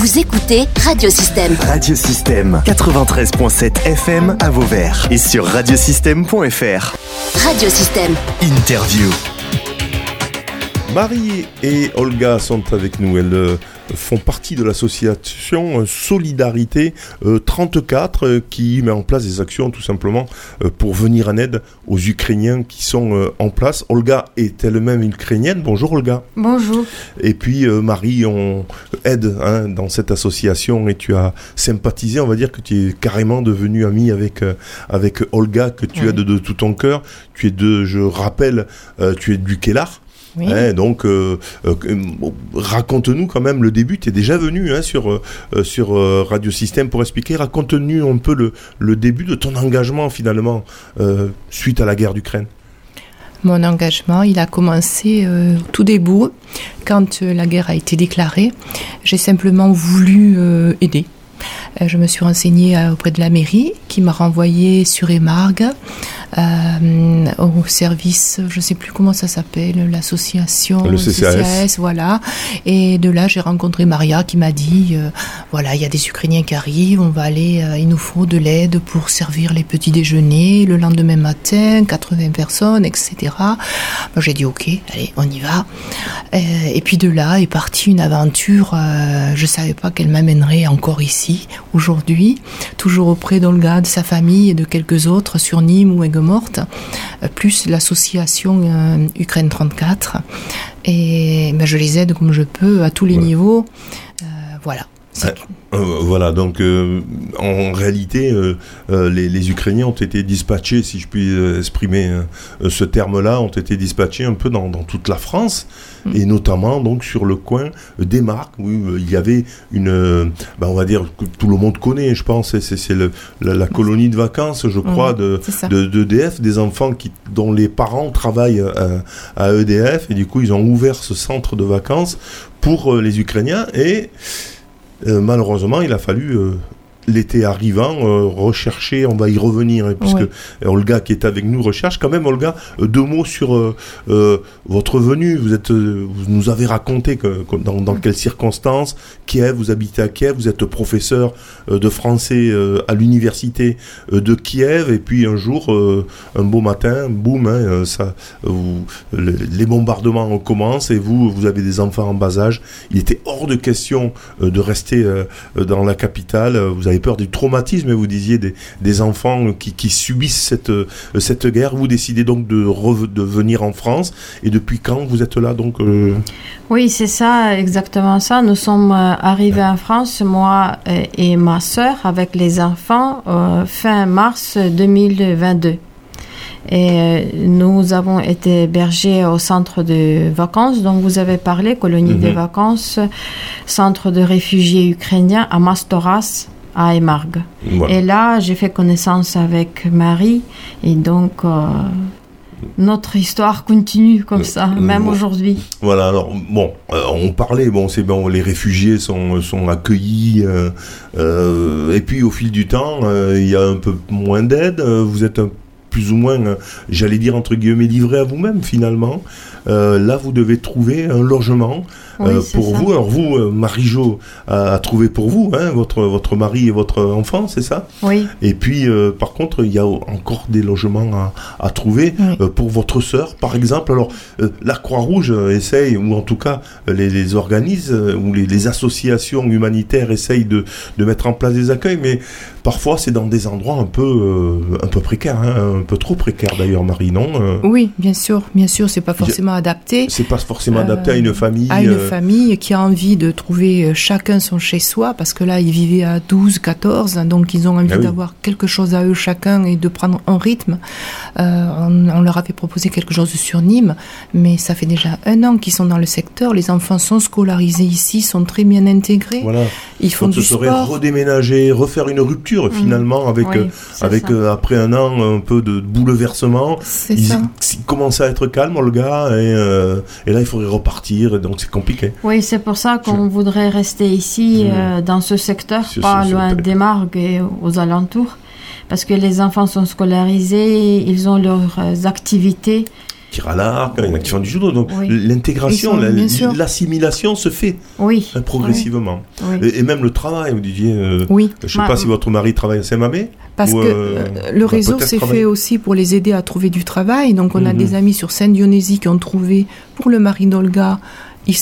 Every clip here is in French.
Vous écoutez Radiosystème. Radiosystème 93.7 FM à Vauvert et sur radiosystème.fr. Radiosystème. Interview. Marie et Olga sont avec nous. Elles euh, font partie de l'association Solidarité euh, 34 euh, qui met en place des actions tout simplement euh, pour venir en aide aux Ukrainiens qui sont euh, en place. Olga est elle-même ukrainienne. Bonjour Olga. Bonjour. Et puis euh, Marie, on aide hein, dans cette association et tu as sympathisé, on va dire que tu es carrément devenue amie avec, euh, avec Olga, que tu Oui. aides de tout ton cœur. Tu es de, je rappelle, euh, tu es du Kellar. Oui. Hein, donc, euh, euh, raconte-nous quand même le début. Tu es déjà venu hein, sur, euh, sur Radio Système pour expliquer. Raconte-nous un peu le, le début de ton engagement finalement suite à la guerre d'Ukraine. Mon engagement, il a commencé au tout début, quand la guerre a été déclarée. J'ai simplement voulu aider. Je me suis renseignée auprès de la mairie qui m'a renvoyée sur Émargue euh, au service, je ne sais plus comment ça s'appelle, l'association Le CCAS. voilà. Et de là, j'ai rencontré Maria qui m'a dit, euh, voilà, il y a des Ukrainiens qui arrivent, on va aller, euh, il nous faut de l'aide pour servir les petits déjeuners le lendemain matin, 80 personnes, etc. Moi, j'ai dit, ok, allez, on y va. Et puis de là est partie une aventure, je savais pas qu'elle m'amènerait encore ici, aujourd'hui, toujours auprès d'Olga, de sa famille et de quelques autres sur Nîmes ou Aigues-Mortes, euh, plus l'association euh, Ukraine 34. Et ben, je les aide comme je peux à tous les niveaux. Euh, voilà. Euh, voilà, donc euh, en réalité, euh, les, les Ukrainiens ont été dispatchés, si je puis exprimer ce terme-là, ont été dispatchés un peu dans, dans toute la France, Mm. et notamment donc sur le coin des Marques, où il y avait une, ben, on va dire que tout le monde connaît, je pense, c'est- la, la colonie de vacances, je crois, Mm, de c'est ça. de- d'EDF, des enfants qui, dont les parents travaillent euh, à EDF, et du coup ils ont ouvert ce centre de vacances pour les Ukrainiens, et malheureusement, il a fallu, euh, l'été arrivant, euh, rechercher, on va y revenir, hein, puisque Ouais. Olga qui est avec nous recherche. Quand même, Olga, euh, deux mots sur euh, euh, votre venue. Vous, êtes, euh, vous nous avez raconté que, dans, dans quelles circonstances, Kiev, vous habitez à Kiev, vous êtes professeur euh, de français euh, à l'université euh, de Kiev, et puis un jour, euh, un beau matin, boum, hein, euh, ça, vous- les bombardements commencent, et vous, vous avez des enfants en bas âge. Il était hors de question euh, de rester euh, euh, dans la capitale. Euh, Vous avez peur du traumatisme, vous disiez, des, des enfants qui, qui subissent cette, euh, cette guerre. Vous décidez donc de, de venir en France. Et depuis quand vous êtes là donc euh, Oui, c'est ça, exactement ça. Nous sommes euh, arrivés en France, moi et ma sœur, avec les enfants, euh, fin mars 2022. Et nous avons été hébergés au centre de vacances dont vous avez parlé, colonie Mhm. de vacances, centre de réfugiés ukrainiens à Mastoras, à Emargue. voilà. Et là, j'ai fait connaissance avec Marie et donc euh, notre histoire continue comme ça, Euh, même bon. aujourd'hui. Voilà, alors bon, euh, on parlait, bon, c'est bon, les réfugiés sont, sont accueillis, euh, euh, et puis au fil du temps, euh, il y a un peu moins d'aide, euh, vous êtes un- plus ou moins, euh, j'allais dire entre guillemets, livré à vous-même finalement. Euh, là, vous devez trouver un logement Oui, euh, pour ça. vous. Alors vous, euh, Marie-Jo a, a trouvé pour vous, hein, votre, votre mari et votre enfant, c'est ça? Oui, Et puis, par contre, il y a encore des logements à, à trouver Oui. pour votre sœur, par exemple. Alors, la Croix-Rouge essaye, ou en tout cas les, les organismes euh, ou les, les associations humanitaires essayent de, de mettre en place des accueils, mais parfois c'est dans des endroits un peu, un peu précaires, hein, un peu trop précaires d'ailleurs, Marie, non Euh, Oui, bien sûr, bien sûr, c'est pas forcément adapté. C'est pas forcément Euh, adapté à une famille. à une euh, famille qui a envie de trouver chacun son chez-soi, parce que là, ils vivaient à 12, 14, donc ils ont envie Ah oui. d'avoir quelque chose à eux chacun et de prendre un rythme. Euh, on, on leur avait proposé quelque chose sur Nîmes, mais ça fait déjà un an qu'ils sont dans le secteur. Les enfants sont scolarisés ici, sont très bien intégrés. Voilà. Ils font Donc ce du serait sport. redéménager, refaire une rupture finalement avec, oui, euh, avec ça. euh, après un an un peu de bouleversement. C'est Ils, ça. ils commencent à être calmes, Olga, et, euh, et là il faudrait repartir, donc c'est compliqué. Oui, c'est pour ça qu'on voudrait rester ici, Mmh. euh, dans ce secteur, pas ce- loin le- des Margues et aux alentours, parce que les enfants sont scolarisés, ils ont leurs euh, activités tirent à l'arc, il y en a qui font du judo. Donc Oui. l'intégration, la- l'assimilation se fait Oui. hein, progressivement. Oui. Et, et même le travail, vous disiez, euh, Oui, je sais Ma- pas si votre mari travaille à Saint-Mamé parce Ou, que euh, le réseau s'est fait aussi pour les aider à trouver du travail. Donc on a Mhm. des amis sur Sainte-Dionysie qui ont trouvé pour le mari d'Olga.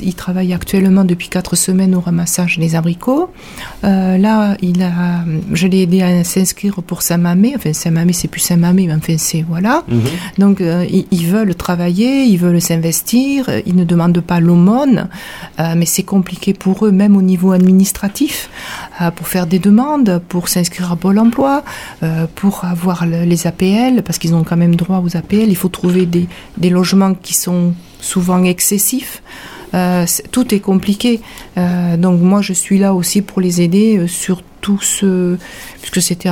Il, travaille actuellement depuis quatre semaines au ramassage des abricots. Euh, là, il a, je l'ai aidé à s'inscrire pour Saint-Mamé. Enfin, Saint-Mamé, c'est plus Saint-Mamé, mais enfin, c'est voilà. Mhm. Donc, euh, ils, ils veulent travailler, ils veulent s'investir, ils ne demandent pas l'aumône, euh, mais c'est compliqué pour eux, même au niveau administratif, pour faire des demandes, pour s'inscrire à Pôle emploi, pour avoir le- les APL, parce qu'ils ont quand même droit aux APL. Il faut trouver des, des logements qui sont souvent excessifs. Euh, tout est compliqué. Euh, donc, moi, je suis là aussi pour les aider euh, sur tout ce. Puisque c'était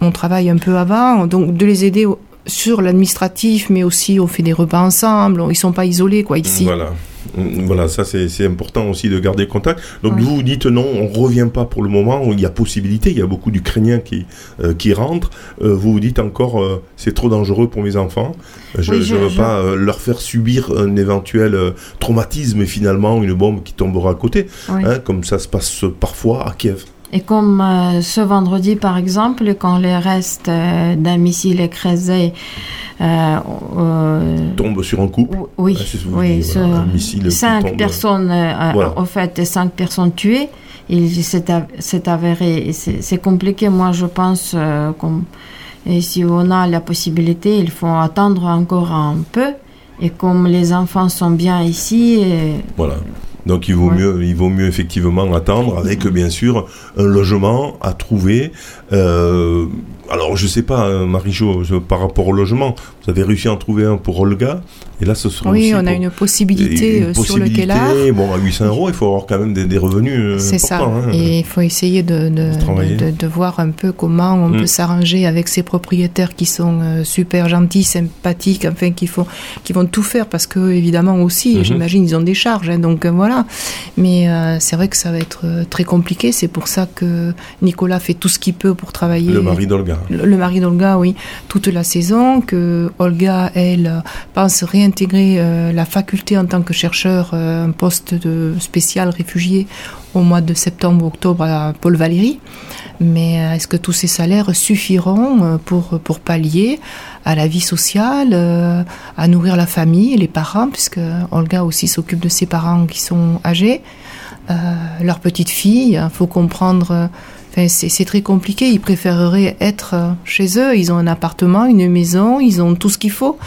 mon travail un peu avant, donc de les aider sur l'administratif, mais aussi on fait des repas ensemble, ils sont pas isolés quoi ici. Voilà. Mm, Voilà, ça c'est important aussi de garder contact. Donc vous vous dites non, on revient pas pour le moment. Il y a possibilité, il y a beaucoup d'Ukrainiens qui euh, qui rentrent. Euh, vous vous dites encore, euh, c'est trop dangereux pour mes enfants. Je ne veux je- pas leur faire subir un éventuel traumatisme et finalement une bombe qui tombera à côté, hein, comme ça se passe parfois à Kiev. Et comme euh, ce vendredi, par exemple, quand les restes euh, d'un missile écrasé, euh, euh, Tombe sur un couple. oui, Ah, oui, voilà, un missile cinq tombe. personnes, Voilà. en fait, cinq personnes tuées. Il s'est av- s'est avéré, c'est compliqué, moi je pense, et si on a la possibilité, il faut attendre encore un peu. Et comme les enfants sont bien ici, et- Voilà. Donc il vaut Ouais. mieux, il vaut mieux effectivement attendre avec bien sûr un logement à trouver. Euh, alors je sais pas, hein, Marie-Jo, par rapport au logement, vous avez réussi à en trouver un pour Olga, et là ce sera Oui, aussi on a pour- une possibilité une euh, sur le possibilité, Kellar. Bon, à 800 euros, il faut avoir quand même des, des revenus. euh, C'est ça. hein. Et il faut essayer de, de, de, de voir un peu comment on Mm. peut s'arranger avec ces propriétaires qui sont euh, super gentils, sympathiques, enfin qui font, qui vont tout faire parce que évidemment aussi, Mhm. j'imagine, ils ont des charges. hein, donc euh, voilà. Mais euh, c'est vrai que ça va être euh, très compliqué. C'est pour ça que Nicolas fait tout ce qu'il peut pour travailler. Le mari d'Olga. le le mari d'Olga, oui, toute la saison, que Olga, elle, pense réintégrer euh, la faculté en tant que chercheur, euh, un poste de spécial réfugié au mois de septembre-octobre à Paul Valéry. Mais euh, est-ce que tous ces salaires suffiront pour, pour pallier à la vie sociale, à nourrir la famille les parents, puisque Olga aussi s'occupe de ses parents qui sont âgés, euh, leur petite fille, il faut comprendre... Enfin, c'est très compliqué. Ils préféreraient être euh, chez eux. Ils ont un appartement, une maison, ils ont tout ce qu'il faut.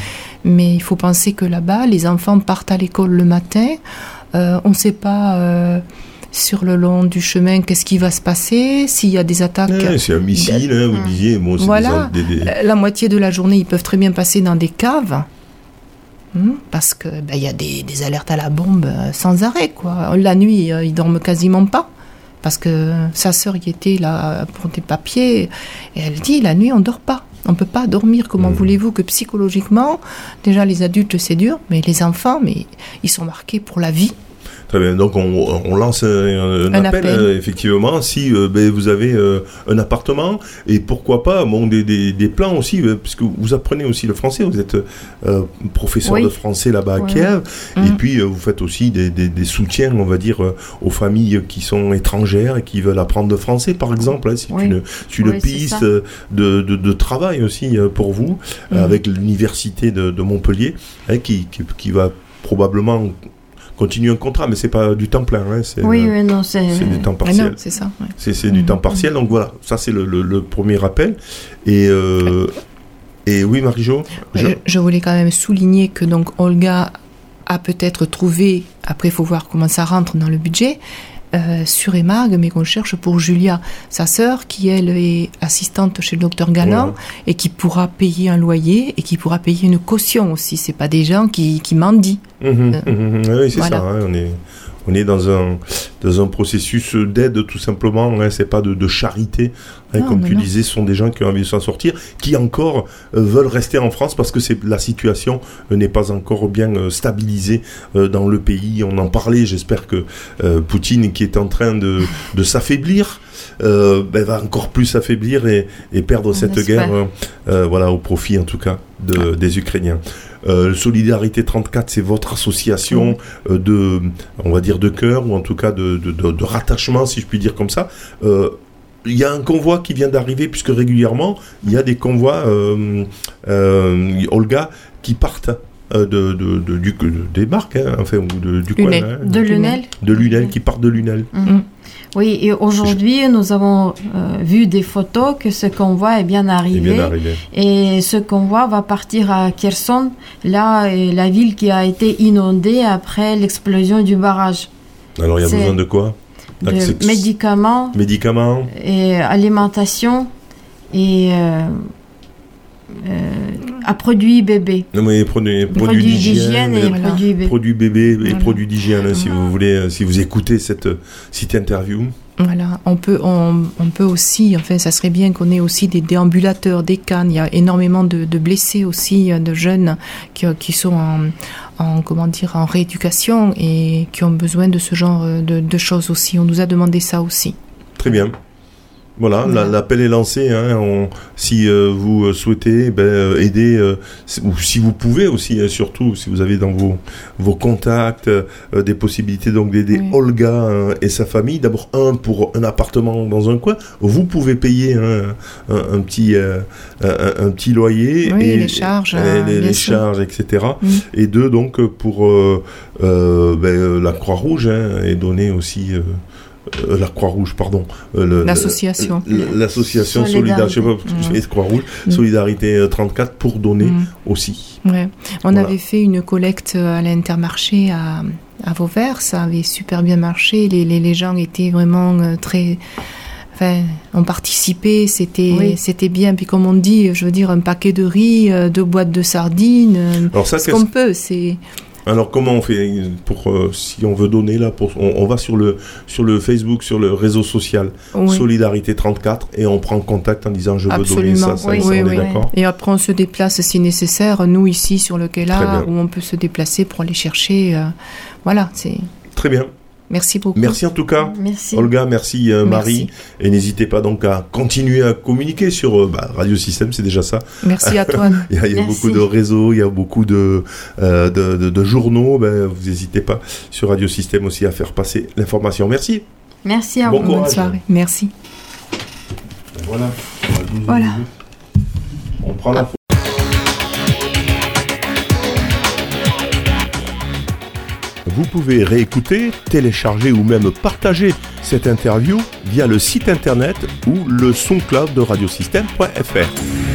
Mais il faut penser que là-bas, les enfants partent à l'école le matin. Euh, on ne sait pas euh, sur le long du chemin qu'est-ce qui va se passer, s'il y a des attaques. C'est un missile, hein, vous disiez. Bon, c'est Voilà. des- des- des- La moitié de la journée, ils peuvent très bien passer dans des caves. Hmm, Parce que ben, y a des, des alertes à la bombe sans arrêt quoi. La nuit, ils dorment quasiment pas parce que sa sœur y était là pour des papiers et elle dit la nuit on dort pas. On peut pas dormir. Comment Mhm. voulez-vous que psychologiquement, déjà les adultes c'est dur, mais les enfants, mais ils sont marqués pour la vie. Très bien, donc on, on lance un, un Un appel, appel. euh, effectivement, si euh, ben, vous avez euh, un appartement, et pourquoi pas bon, des, des, des plans aussi, euh, puisque vous apprenez aussi le français, vous êtes euh, professeur Oui. de français là-bas à Kiev, et Mhm. puis euh, vous faites aussi des, des, des soutiens, on va dire, euh, aux familles qui sont étrangères et qui veulent apprendre le français, par exemple, hein, c'est Oui. une, une Oui, piste euh, de, de, de travail aussi euh, pour vous, euh, Mhm. avec l'université de, de Montpellier, hein, qui, qui, qui va probablement continuer un contrat, mais c'est pas du temps plein, hein, c'est oui, euh, oui, non, c'est. c'est du temps Ah partiel. non, c'est ça. ouais. C'est c'est du Mhm. temps partiel, donc voilà, ça c'est le, le- le premier rappel. Et, euh, et oui, Marie-Jo je- Je, je voulais quand même souligner que donc Olga a peut-être trouvé, après il faut voir comment ça rentre dans le budget, euh, sur Emargue, mais qu'on cherche pour Julia, sa sœur, qui elle est assistante chez le docteur Galland Voilà. et qui pourra payer un loyer et qui pourra payer une caution aussi. C'est pas des gens qui, qui mendient. Mhm, Euh, mhm, oui, c'est voilà. ça, hein, on est, on est dans, un, dans un processus d'aide tout simplement, hein, c'est pas de, de charité, hein, Non, comme tu non. disais, ce sont des gens qui ont envie de s'en sortir, qui encore euh, veulent rester en France parce que c'est la situation euh, n'est pas encore bien euh, stabilisée dans le pays. On en parlait, j'espère que Poutine, qui est en train de, de s'affaiblir, ben, va encore plus s'affaiblir et, et perdre On cette guerre, voilà, au profit en tout cas de, des Ukrainiens. Euh, Solidarité 34, c'est votre association euh, de, on va dire, de cœur, ou en tout cas de, de, de- de rattachement, si je puis dire comme ça. Euh, il y a un convoi qui vient d'arriver, puisque régulièrement, il y a des convois, Olga, qui partent de, de, de- du, de- des barques, hein, enfin, ou de, du coin, Lunel. hein, De Lunel. De Lunel, qui partent de Lunel. Oui, et aujourd'hui, nous avons euh, vu des photos que ce convoi est bien arrivé. Et ce convoi va partir à Kherson, là, euh, la ville qui a été inondée après l'explosion du barrage. Alors, il y a C'est- besoin de quoi? De médicaments. Médicaments. Et alimentation. Et euh, euh, à produits bébés. Non, mais produits, d'hygiène, et voilà. produits bébés. produits bébés et Voilà. produits d'hygiène, hein, si vous voulez, euh, si vous écoutez cette, euh, cette interview. Voilà, on peut, on, on peut aussi, enfin, ça serait bien qu'on ait aussi des déambulateurs, des cannes. Il y a énormément de, de blessés aussi, euh, de jeunes qui, qui sont en, en, comment dire, en rééducation et qui ont besoin de ce genre de, de choses aussi. On nous a demandé ça aussi. Très bien. Voilà, la- Voilà. l'appel est lancé. Hein, on- si euh, vous euh, souhaitez ben, euh, aider, euh, ou si vous pouvez aussi, hein, surtout si vous avez dans vos, vos contacts des possibilités donc d'aider Oui. Olga hein, et sa famille. D'abord un pour un appartement dans un coin. Vous pouvez payer hein, un, un petit un, un petit loyer Oui, et les charges, et les, charges, etc. Mm. Et deux donc pour ben, la Croix Rouge hein, et donner aussi. Euh, la Croix-Rouge, pardon. euh, L'association. L'association Solidarité, Solidarité. je sais pas pourquoi je Mm. fais Croix-Rouge, Mm. Solidarité euh, 34 pour donner Mm. aussi. Ouais. On Voilà. avait fait une collecte à l'Intermarché à, à Vauvert, ça avait super bien marché. Les, les, les gens étaient vraiment très. Enfin, ont participé, c'était Oui. c'était bien. Puis comme on dit, je veux dire, un paquet de riz, deux boîtes de sardines, Alors ça, ce qu'on peut, c'est. Alors comment on fait pour euh, si on veut donner là pour on, on va sur le sur le Facebook sur le réseau social Oui. Solidarité 34 et on prend contact en disant je veux donner ça, ça, Oui, ça, oui, on est d'accord. Et après, on se déplace si nécessaire. Nous, ici, sur le quai là, où on peut se déplacer pour aller chercher. euh, voilà, c'est. Très bien. Merci beaucoup. Merci en tout cas. Merci. Olga, merci, euh, Marie. Merci. Et n'hésitez pas donc à continuer à communiquer sur euh, bah, Radio Système, c'est déjà ça. Merci à toi. Il y a, il y a Merci. beaucoup de réseaux, il y a beaucoup de, euh, de, de- de journaux. Ben, vous n'hésitez pas sur Radio Système aussi à faire passer l'information. Merci. Merci à Bon vous. courage. Bonne soirée. Merci. Voilà. Voilà. On prend la Vous pouvez réécouter, télécharger ou même partager cette interview via le site internet ou le SoundCloud de radiosystème.fr.